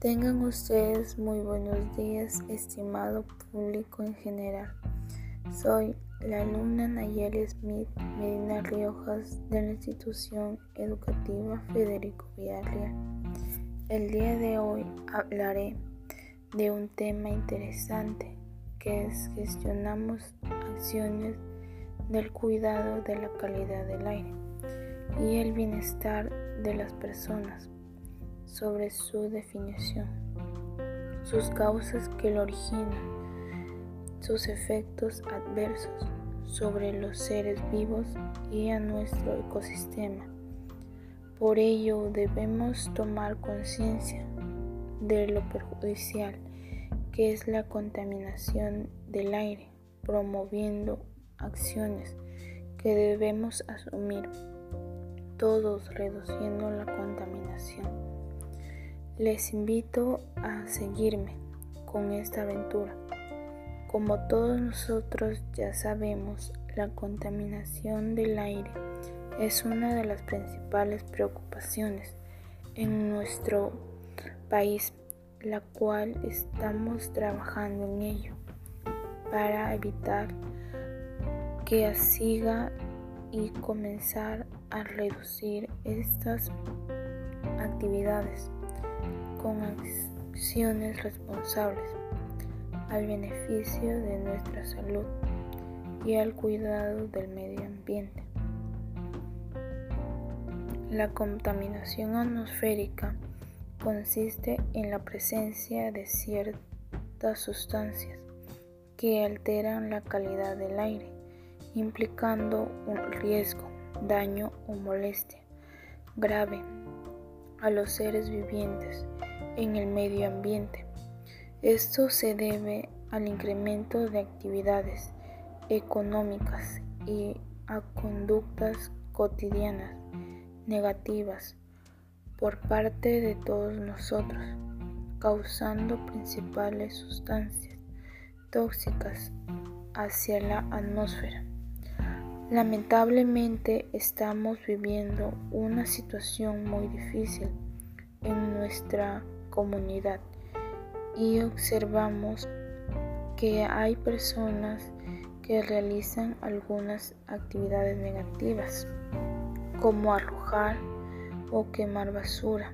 Tengan ustedes muy buenos días, estimado público en general. Soy la alumna Nayeli Smith Medina Riojas de la institución educativa Federico Villarreal. El día de hoy hablaré de un tema interesante que es gestionamos acciones del cuidado de la calidad del aire y el bienestar de las personas sobre su definición, sus causas que lo originan, sus efectos adversos sobre los seres vivos y a nuestro ecosistema. Por ello debemos tomar conciencia de lo perjudicial que es la contaminación del aire, promoviendo acciones que debemos asumir todos reduciendo la contaminación. Les invito a seguirme con esta aventura. Como todos nosotros ya sabemos, la contaminación del aire es una de las principales preocupaciones en nuestro país, la cual estamos trabajando en ello para evitar que siga y comenzar a reducir estas actividades con acciones responsables al beneficio de nuestra salud y al cuidado del medio ambiente. La contaminación atmosférica consiste en la presencia de ciertas sustancias que alteran la calidad del aire, implicando un riesgo, daño o molestia grave a los seres vivientes en el medio ambiente. Esto se debe al incremento de actividades económicas y a conductas cotidianas negativas por parte de todos nosotros, causando principales sustancias tóxicas hacia la atmósfera. Lamentablemente estamos viviendo una situación muy difícil en nuestra comunidad y observamos que hay personas que realizan algunas actividades negativas como arrojar o quemar basura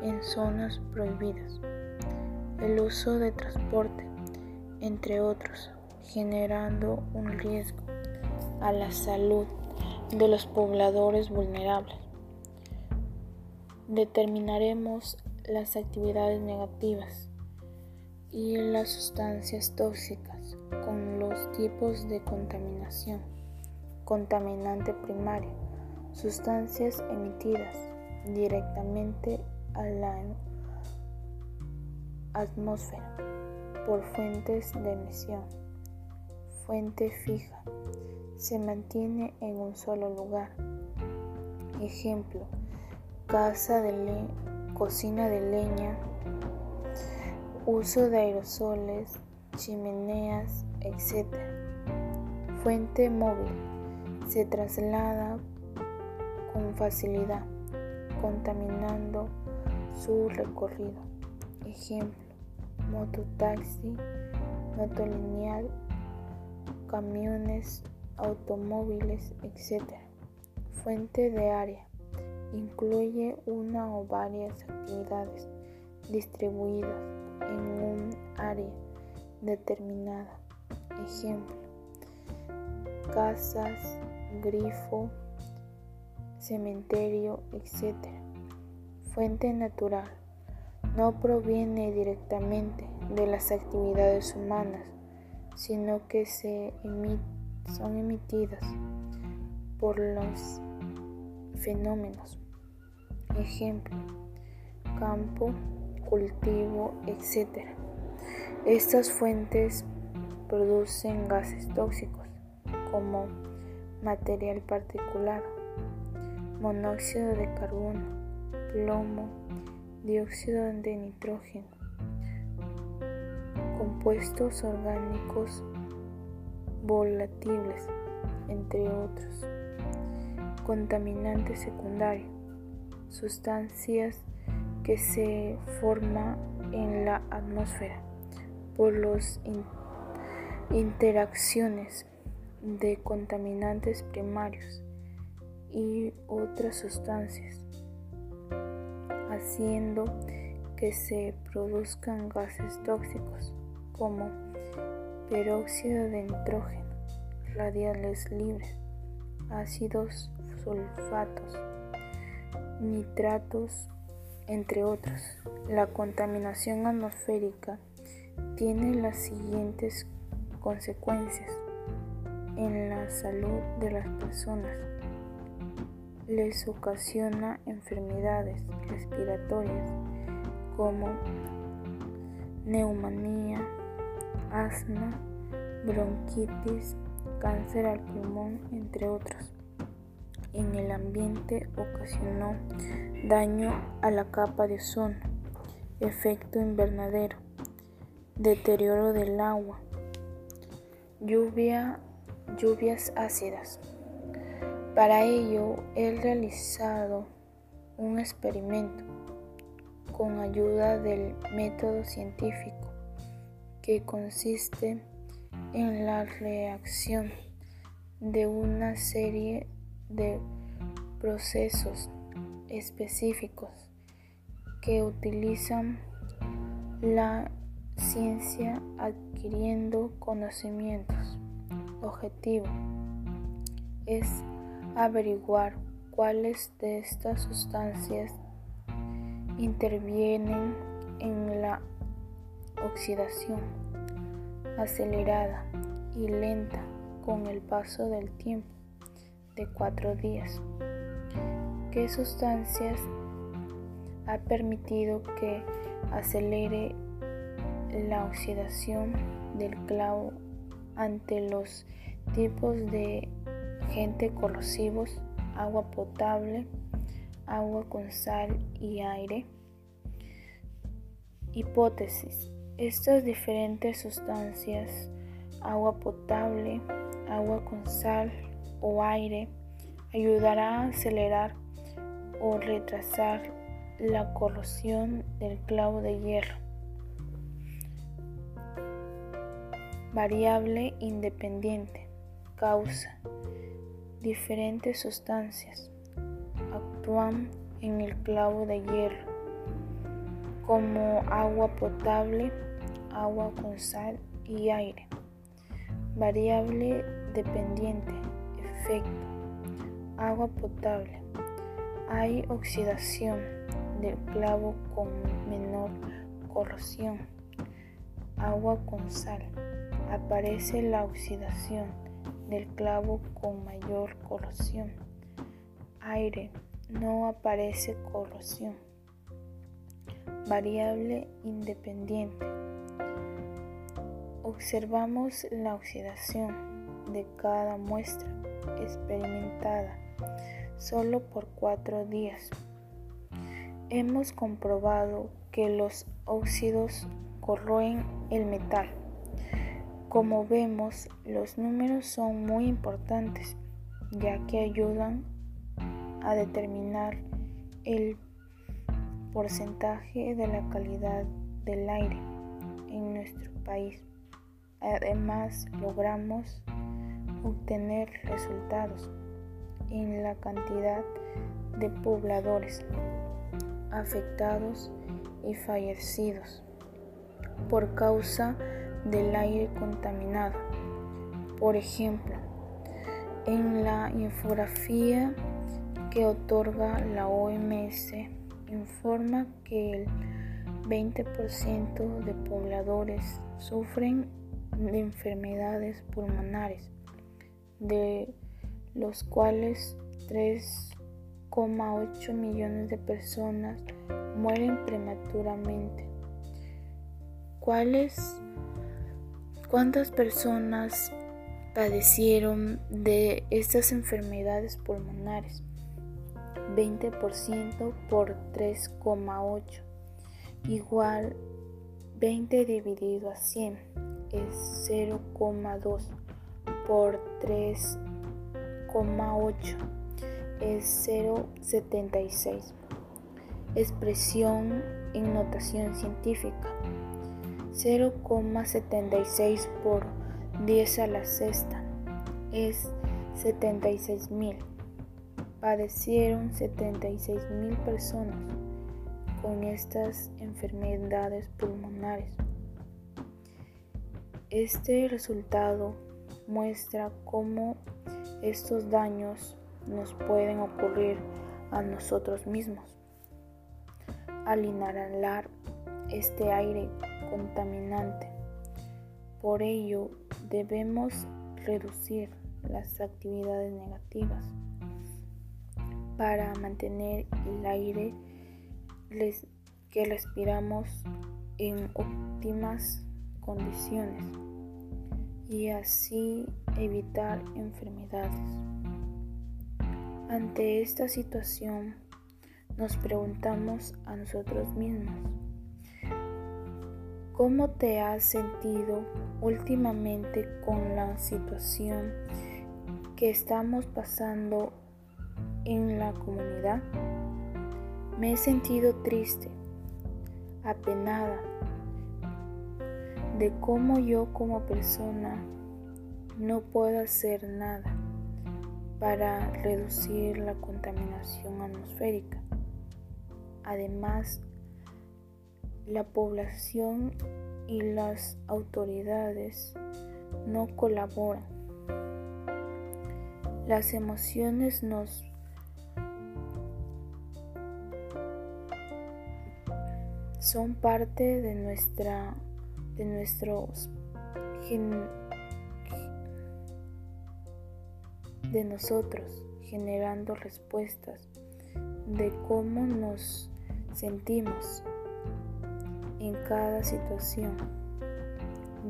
en zonas prohibidas, el uso de transporte, entre otros, generando un riesgo a la salud de los pobladores vulnerables. Determinaremos las actividades negativas y las sustancias tóxicas con los tipos de contaminación, contaminante primario, sustancias emitidas directamente a la atmósfera por fuentes de emisión, fuente fija, se mantiene en un solo lugar. Ejemplo, casa de cocina de leña, uso de aerosoles, chimeneas, etc. Fuente móvil. Se traslada con facilidad, contaminando su recorrido. Ejemplo, mototaxi, motolineal, camiones, automóviles, etc. Fuente de área incluye una o varias actividades distribuidas en un área determinada. Ejemplo, casas, grifo, cementerio, etc. Fuente natural. No proviene directamente de las actividades humanas, sino que se son emitidas por los fenómenos ejemplo, campo, cultivo, etc. Estas fuentes producen gases tóxicos como material particulado, monóxido de carbono, plomo, dióxido de nitrógeno, compuestos orgánicos volatiles, entre otros. Contaminante secundario sustancias que se forman en la atmósfera por las interacciones de contaminantes primarios y otras sustancias, haciendo que se produzcan gases tóxicos como peróxido de nitrógeno, radiales libres, ácidos sulfatos, nitratos, entre otros. La contaminación atmosférica tiene las siguientes consecuencias en la salud de las personas. Les ocasiona enfermedades respiratorias como neumonía, asma, bronquitis, cáncer al pulmón, entre otros. En el ambiente ocasionó daño a la capa de ozono, efecto invernadero, deterioro del agua, lluvia, lluvias ácidas. Para ello he realizado un experimento con ayuda del método científico que consiste en la reacción de una serie de procesos específicos que utilizan la ciencia adquiriendo conocimientos. Objetivo es averiguar cuáles de estas sustancias intervienen en la oxidación acelerada y lenta con el paso del tiempo de cuatro días. ¿Qué sustancias ha permitido que acelere la oxidación del clavo ante los tipos de agentes corrosivos, agua potable, agua con sal y aire. Hipótesis. Estas diferentes sustancias, agua potable, agua con sal o aire, ayudará a acelerar o retrasar la corrosión del clavo de hierro. Variable independiente. Causa. Diferentes sustancias actúan en el clavo de hierro como agua potable, agua con sal y aire. Variable dependiente. Efecto. Agua potable. Hay oxidación del clavo con menor corrosión. Agua con sal aparece la oxidación del clavo con mayor corrosión. Aire, no aparece corrosión. Variable independiente. Observamos la oxidación de cada muestra experimentada solo por cuatro días. Hemos comprobado que los óxidos corroen el metal. Como vemos, los números son muy importantes ya que ayudan a determinar el porcentaje de la calidad del aire en nuestro país. Además, logramos obtener resultados en la cantidad de pobladores afectados y fallecidos por causa del aire contaminado. Por ejemplo, en la infografía que otorga la OMS informa que el 20% de pobladores sufren de enfermedades pulmonares, de los cuales 3,8 millones de personas mueren prematuramente. ¿Cuáles ¿Cuántas personas padecieron de estas enfermedades pulmonares? 20% por 3,8 igual 20 dividido a 100 es 0,2 por 3,8 es 0,76 expresión en notación científica. 0,76 por 10 a la sexta es 76 mil. Padecieron 76 mil personas con estas enfermedades pulmonares. Este resultado muestra cómo estos daños nos pueden ocurrir a nosotros mismos al inhalar este aire contaminante. Por ello, debemos reducir las actividades negativas para mantener el aire que respiramos en óptimas condiciones y así evitar enfermedades. Ante esta situación, nos preguntamos a nosotros mismos, ¿cómo te has sentido últimamente con la situación que estamos pasando en la comunidad? Me he sentido triste, apenada de cómo yo como persona no puedo hacer nada para reducir la contaminación atmosférica. Además, la población y las autoridades no colaboran. Las emociones nos son parte de nuestra de nuestros de nosotros generando respuestas de cómo nos sentimos en cada situación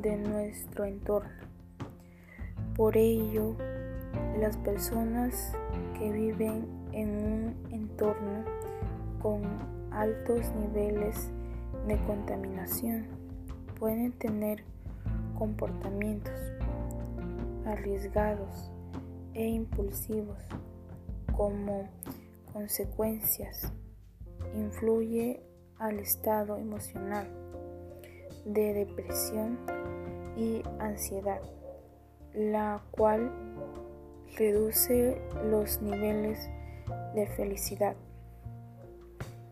de nuestro entorno. Por ello, las personas que viven en un entorno con altos niveles de contaminación pueden tener comportamientos arriesgados e impulsivos como consecuencias influye al estado emocional de depresión y ansiedad, la cual reduce los niveles de felicidad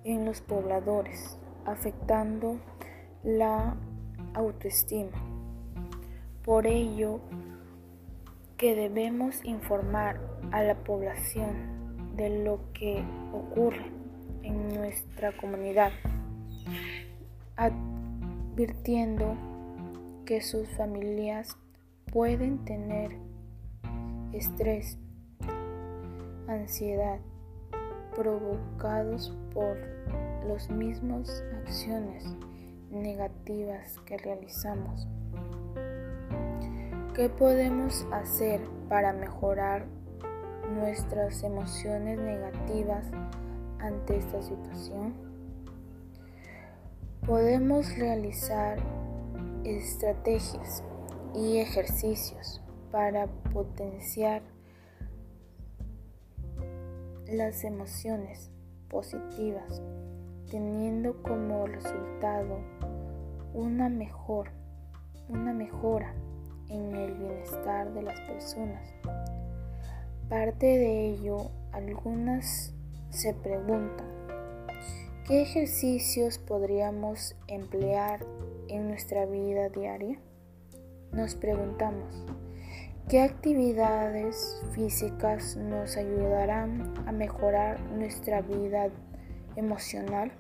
en los pobladores, afectando la autoestima. Por ello, que debemos informar a la población de lo que ocurre en nuestra comunidad, advirtiendo que sus familias pueden tener estrés, ansiedad, provocados por las mismas acciones negativas que realizamos. ¿Qué podemos hacer para mejorar nuestras emociones negativas ante esta situación? Podemos realizar estrategias y ejercicios para potenciar las emociones positivas, teniendo como resultado una mejor, una mejora en el bienestar de las personas. Parte de ello, algunas se preguntan, ¿qué ejercicios podríamos emplear en nuestra vida diaria? Nos preguntamos, ¿qué actividades físicas nos ayudarán a mejorar nuestra vida emocional?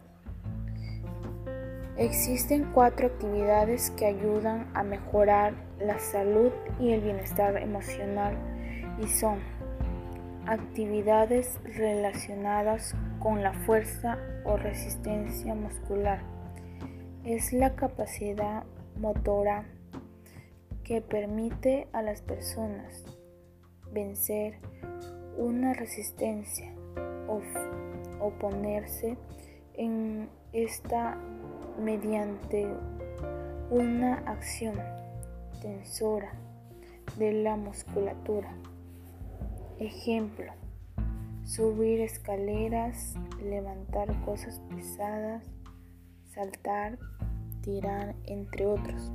Existen cuatro actividades que ayudan a mejorar la salud y el bienestar emocional y son actividades relacionadas con la fuerza o resistencia muscular. Es la capacidad motora que permite a las personas vencer una resistencia o oponerse en esta mediante una acción tensora de la musculatura. Ejemplo, subir escaleras, levantar cosas pesadas, saltar, tirar, entre otros.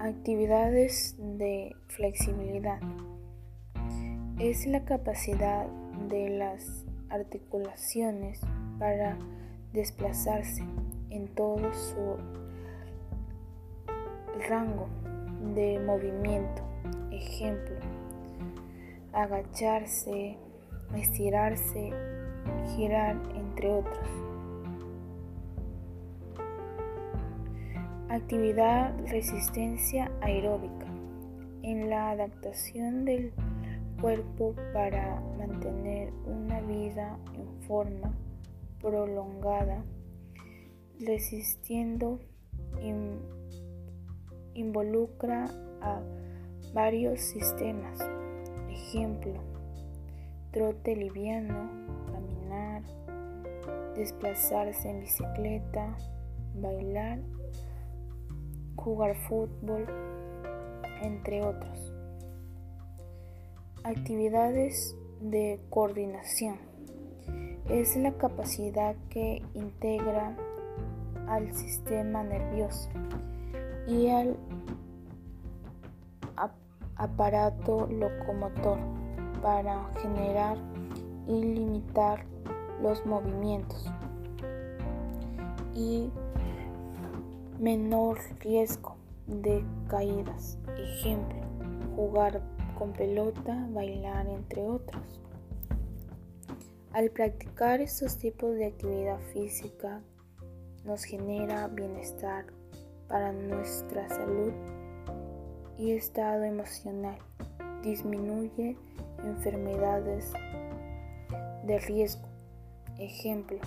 Actividades de flexibilidad. Es la capacidad de las articulaciones para desplazarse en todo su rango de movimiento. Ejemplo, agacharse, estirarse, girar, entre otros. Actividad resistencia aeróbica. En la adaptación del cuerpo para mantener una vida en forma prolongada, resistiendo involucra a varios sistemas. Ejemplo, trote liviano, caminar, desplazarse en bicicleta, bailar, jugar fútbol, entre otros. Actividades de coordinación. Es la capacidad que integra al sistema nervioso y al aparato locomotor para generar y limitar los movimientos y menor riesgo de caídas. Ejemplo, jugar con pelota, bailar, entre otros. Al practicar estos tipos de actividad física nos genera bienestar para nuestra salud y estado emocional. Disminuye enfermedades de riesgo. Ejemplo.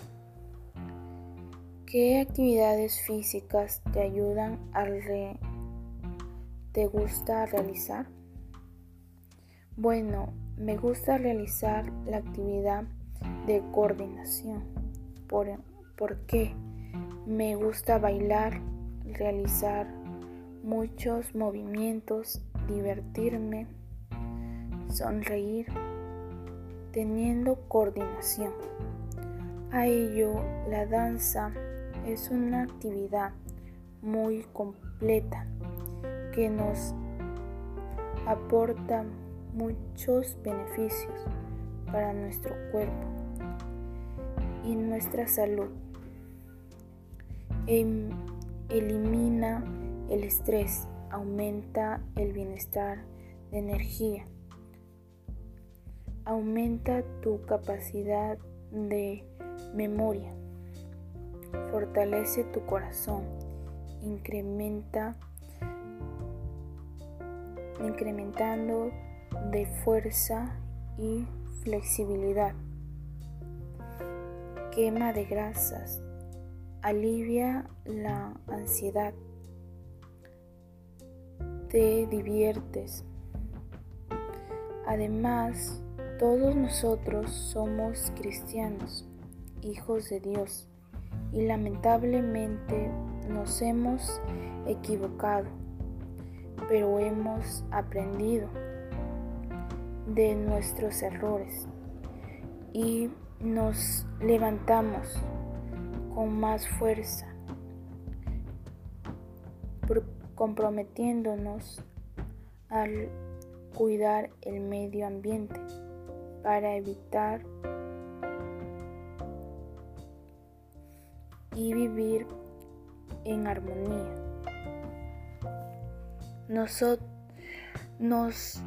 ¿Qué actividades físicas te ayudan a te gusta realizar? Bueno, me gusta realizar la actividad de coordinación. ¿Por, ¿Por qué? Me gusta bailar, realizar muchos movimientos, divertirme, sonreír, teniendo coordinación. A ello, la danza es una actividad muy completa que nos aporta muchos beneficios para nuestro cuerpo y nuestra salud. Em, elimina el estrés, aumenta el bienestar de energía, aumenta tu capacidad de memoria, fortalece tu corazón, incrementa incrementando de fuerza y flexibilidad. Quema de grasas. Alivia la ansiedad. Te diviertes. Además, todos nosotros somos cristianos, hijos de Dios, y lamentablemente nos hemos equivocado, pero hemos aprendido de nuestros errores y nos levantamos con más fuerza, comprometiéndonos al cuidar el medio ambiente para evitar y vivir en armonía. Nosotros nos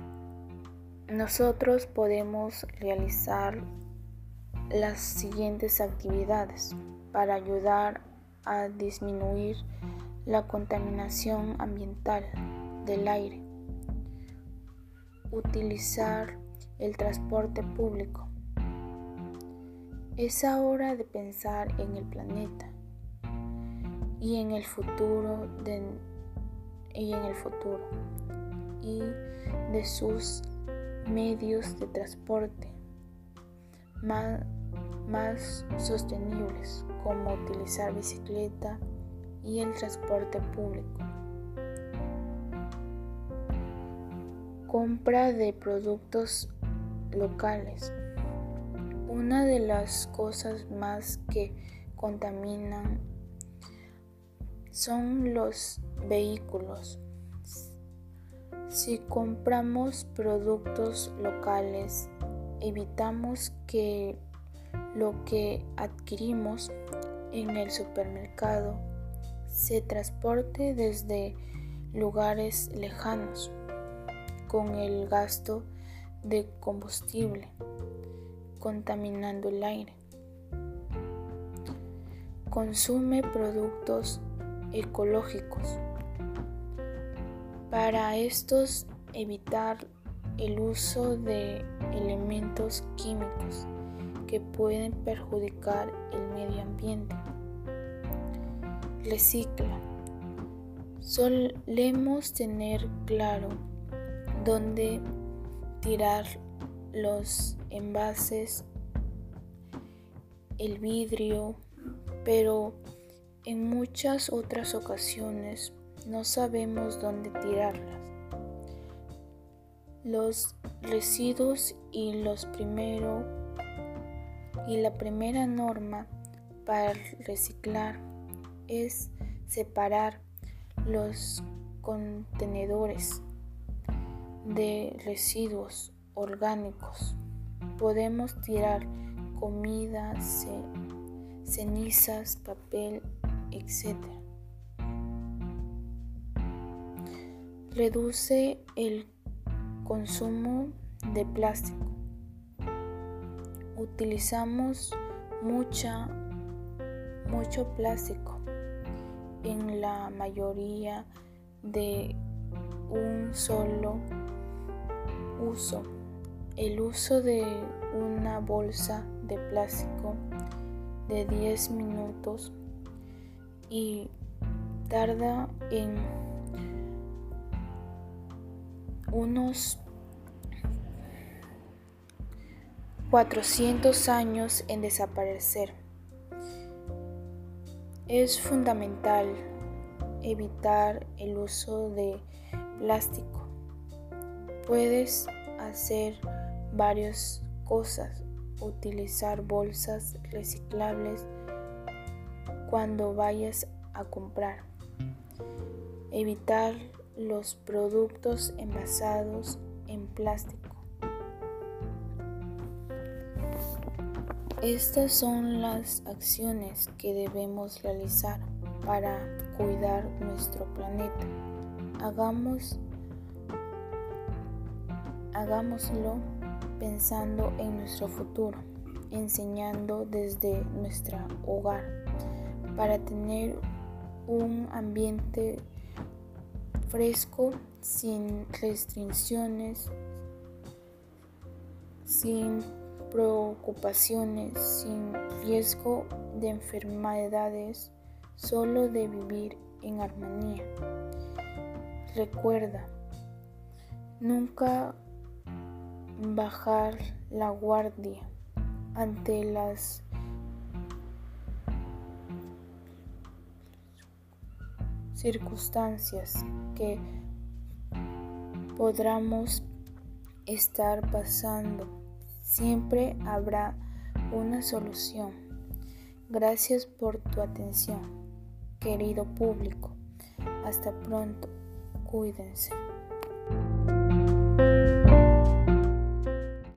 nosotros podemos realizar las siguientes actividades para ayudar a disminuir la contaminación ambiental del aire. Utilizar el transporte público. Es hora de pensar en el planeta y en el futuro de, y en el futuro y de sus medios de transporte más, más sostenibles como utilizar bicicleta y el transporte público. Compra de productos locales. Una de las cosas más que contaminan son los vehículos. Si compramos productos locales, evitamos que lo que adquirimos en el supermercado se transporte desde lugares lejanos con el gasto de combustible, contaminando el aire. Consume productos ecológicos. Para estos evitar el uso de elementos químicos que pueden perjudicar el medio ambiente. Recicla. Solemos tener claro dónde tirar los envases, el vidrio, pero en muchas otras ocasiones no sabemos dónde tirarlas. Los residuos y los primero y la primera norma para reciclar es separar los contenedores de residuos orgánicos. Podemos tirar comida, cenizas, papel, etc. Reduce el consumo de plástico. Utilizamos mucha, mucho plástico en la mayoría de un solo uso. El uso de una bolsa de plástico de 10 minutos y tarda en unos 400 años en desaparecer. Es fundamental evitar el uso de plástico. Puedes hacer varias cosas. Utilizar bolsas reciclables cuando vayas a comprar. Evitar los productos envasados en plástico. Estas son las acciones que debemos realizar para cuidar nuestro planeta. Hagamos, hagámoslo pensando en nuestro futuro, enseñando desde nuestro hogar para tener un ambiente fresco, sin restricciones, sin preocupaciones, sin riesgo de enfermedades, solo de vivir en armonía. Recuerda, nunca bajar la guardia ante las circunstancias que podamos estar pasando Siempre habrá una solución. Gracias por tu atención, querido público. Hasta pronto. Cuídense.